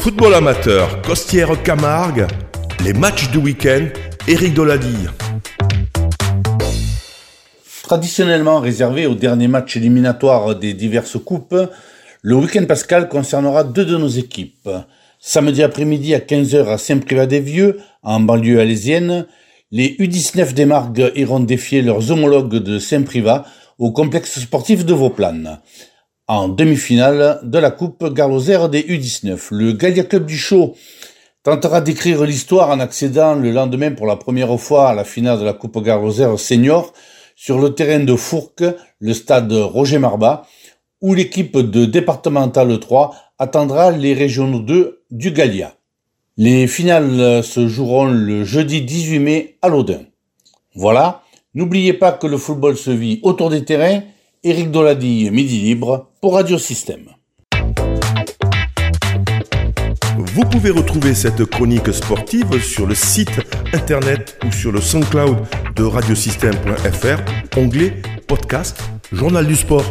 Football amateur, Costière Camargue, les matchs du week-end, Eric Dolady. Traditionnellement réservé aux derniers matchs éliminatoires des diverses coupes, le week-end pascal concernera deux de nos équipes. Samedi après-midi à 15h à Saint-Privat-des-Vieux, en banlieue alésienne, les U19 des Margues iront défier leurs homologues de Saint-Privat au complexe sportif de Vauplane. En demi-finale de la Coupe Garloser des U19, le Gallia Club du Chaud tentera d'écrire l'histoire en accédant le lendemain pour la première fois à la finale de la Coupe Garloser Senior sur le terrain de Fourques, le stade Roger Marbat, où l'équipe de départemental 3 attendra les régionaux 2 du Gallia. Les finales se joueront le jeudi 18 mai à l'Audin. Voilà, n'oubliez pas que le football se vit autour des terrains. Éric Dolady, Midi Libre, pour Radio Système. Vous pouvez retrouver cette chronique sportive sur le site internet ou sur le SoundCloud de radiosystème.fr, onglet podcast, journal du sport.